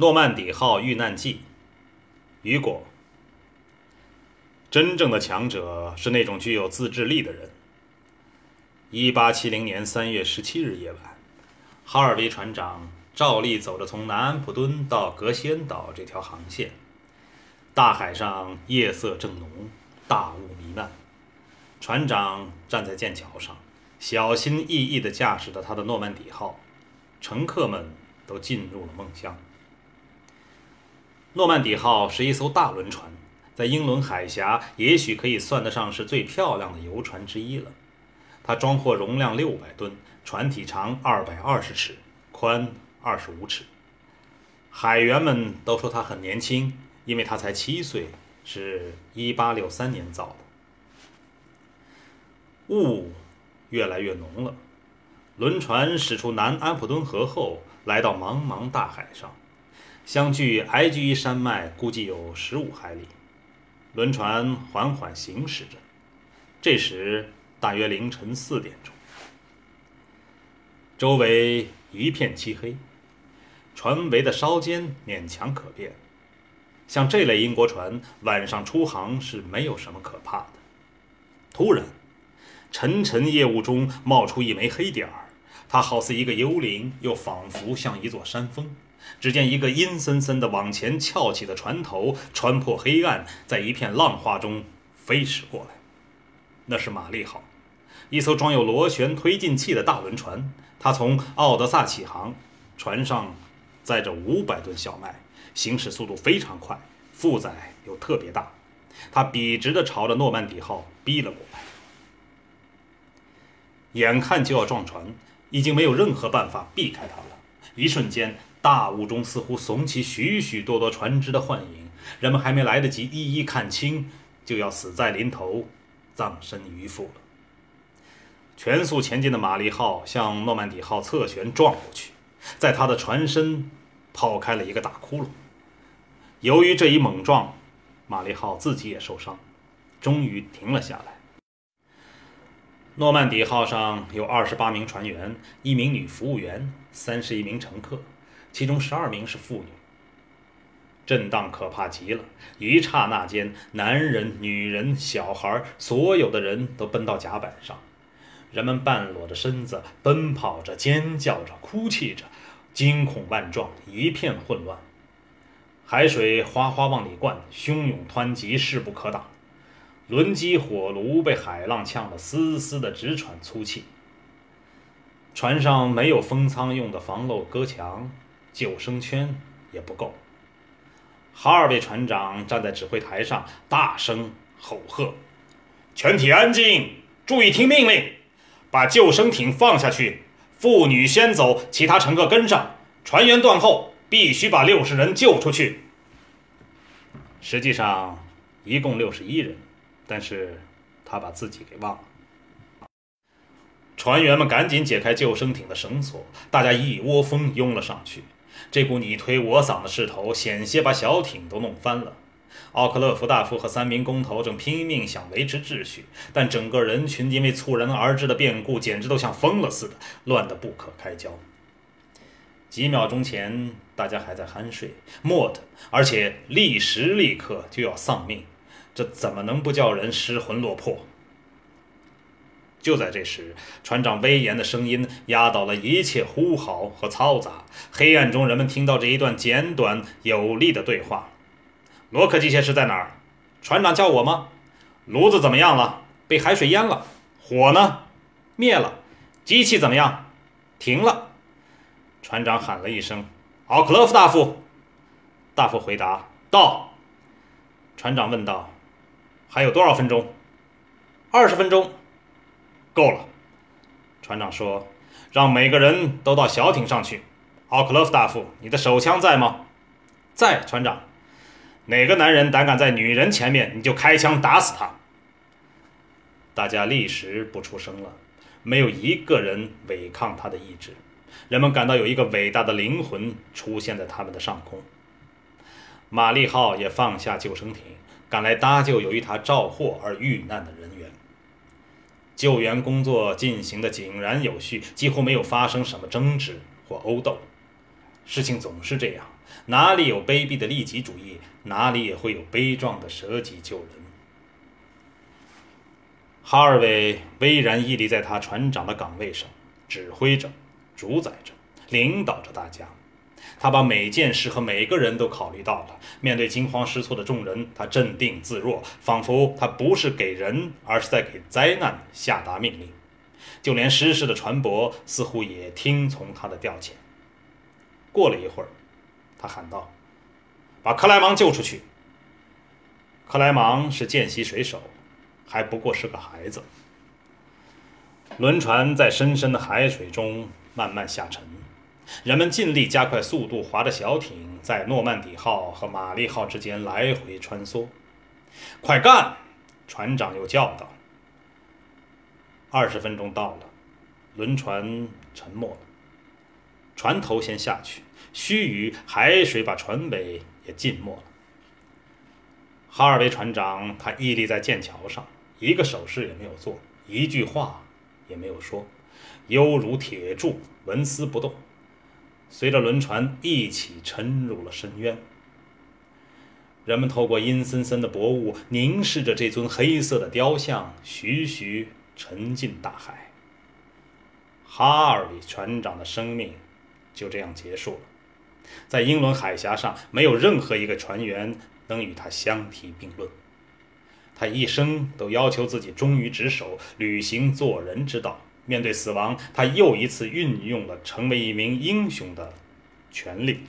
诺曼底号遇难记，雨果。真正的强者是那种具有自制力的人。一八七零年三月十七日夜晚，哈尔威船长照例走着从南安普敦到格西恩岛这条航线。大海上夜色正浓，大雾弥漫。船长站在舰桥上，小心翼翼地驾驶着他的诺曼底号，乘客们都进入了梦乡。诺曼底号是一艘大轮船，在英伦海峡也许可以算得上是最漂亮的游船之一了。它装货容量六百吨，船体长二百二十尺，宽二十五尺。海员们都说它很年轻，因为它才七岁，是一八六三年造的。雾越来越浓了，轮船驶出南安普敦河后，来到茫茫大海上。相距埃居伊山脉估计有十五海里，轮船缓缓行驶着。这时大约凌晨四点钟，周围一片漆黑，船桅的稍尖勉强可辨。像这类英国船晚上出航是没有什么可怕的。突然，沉沉夜雾中冒出一枚黑点儿，它好似一个幽灵，又仿佛像一座山峰。只见一个阴森森的往前翘起的船头穿破黑暗，在一片浪花中飞驶过来。那是玛丽号，一艘装有螺旋推进器的大轮船。它从奥德萨起航，船上载着五百吨小麦，行驶速度非常快，负载又特别大。它笔直地朝着诺曼底号逼了过来，眼看就要撞船，已经没有任何办法避开它了。一瞬间。大雾中似乎耸起许许多多船只的幻影，人们还没来得及一一看清，就要死在临头，葬身鱼腹了。全速前进的玛丽号向诺曼底号侧舷撞过去，在它的船身抛开了一个大窟窿。由于这一猛撞，玛丽号自己也受伤，终于停了下来。诺曼底号上有二十八名船员，一名女服务员，三十一名乘客。其中十二名是妇女。震荡可怕极了，一刹那间，男人、女人、小孩，所有的人都奔到甲板上。人们半裸着身子，奔跑着，尖叫着，哭泣着，惊恐万状，一片混乱。海水哗哗往里灌，汹涌湍急，势不可挡。轮机火炉被海浪呛得嘶嘶的直喘粗气。船上没有封舱用的防漏隔墙。救生圈也不够。哈尔威船长站在指挥台上，大声吼喝：“全体安静，注意听命令！把救生艇放下去，妇女先走，其他乘客跟上。船员断后，必须把六十人救出去。”实际上，一共六十一人，但是他把自己给忘了。船员们赶紧解开救生艇的绳索，大家一窝蜂拥了上去。这股你推我搡的势头，险些把小艇都弄翻了。奥克勒夫大夫和三名工头正拼命想维持秩序，但整个人群因为猝然而至的变故，简直都像疯了似的，乱得不可开交。几秒钟前，大家还在酣睡，莫特，而且立时立刻就要丧命，这怎么能不叫人失魂落魄？就在这时，船长威严的声音压倒了一切呼嚎和嘈杂。黑暗中，人们听到这一段简短有力的对话：“罗克机械师在哪儿？船长叫我吗？炉子怎么样了？被海水淹了。火呢？灭了。机器怎么样？停了。”船长喊了一声：“奥克勒夫大夫。”大夫回答：“到。”船长问道：“还有多少分钟？”“二十分钟。”够了，船长说：“让每个人都到小艇上去。”奥克勒夫大夫，你的手枪在吗？在，船长。哪个男人胆敢在女人前面，你就开枪打死他。大家立时不出声了，没有一个人违抗他的意志。人们感到有一个伟大的灵魂出现在他们的上空。玛丽号也放下救生艇，赶来搭救由于他肇祸而遇难的人员。救援工作进行的井然有序，几乎没有发生什么争执或殴斗。事情总是这样，哪里有卑鄙的利己主义，哪里也会有悲壮的舍己救人。哈尔韦巍然屹立在他船长的岗位上，指挥着、主宰着、领导着大家。他把每件事和每个人都考虑到了。面对惊慌失措的众人，他镇定自若，仿佛他不是给人，而是在给灾难下达命令。就连失事的船舶似乎也听从他的调遣。过了一会儿，他喊道：“把克莱芒救出去。”克莱芒是见习水手，还不过是个孩子。轮船在深深的海水中慢慢下沉，人们尽力加快速度，划着小艇在诺曼底号和玛丽号之间来回穿梭。快干！船长又叫道。二十分钟到了，轮船沉没了。船头先下去，须臾，海水把船尾也浸没了。哈尔维船长，他屹立在剑桥上，一个手势也没有做，一句话也没有说，犹如铁柱，纹丝不动。随着轮船一起沉入了深渊。人们透过阴森森的薄雾，凝视着这尊黑色的雕像，徐徐。沉进大海，哈尔比船长的生命就这样结束了。在英伦海峡上，没有任何一个船员能与他相提并论。他一生都要求自己忠于职守，履行做人之道。面对死亡，他又一次运用了成为一名英雄的权利。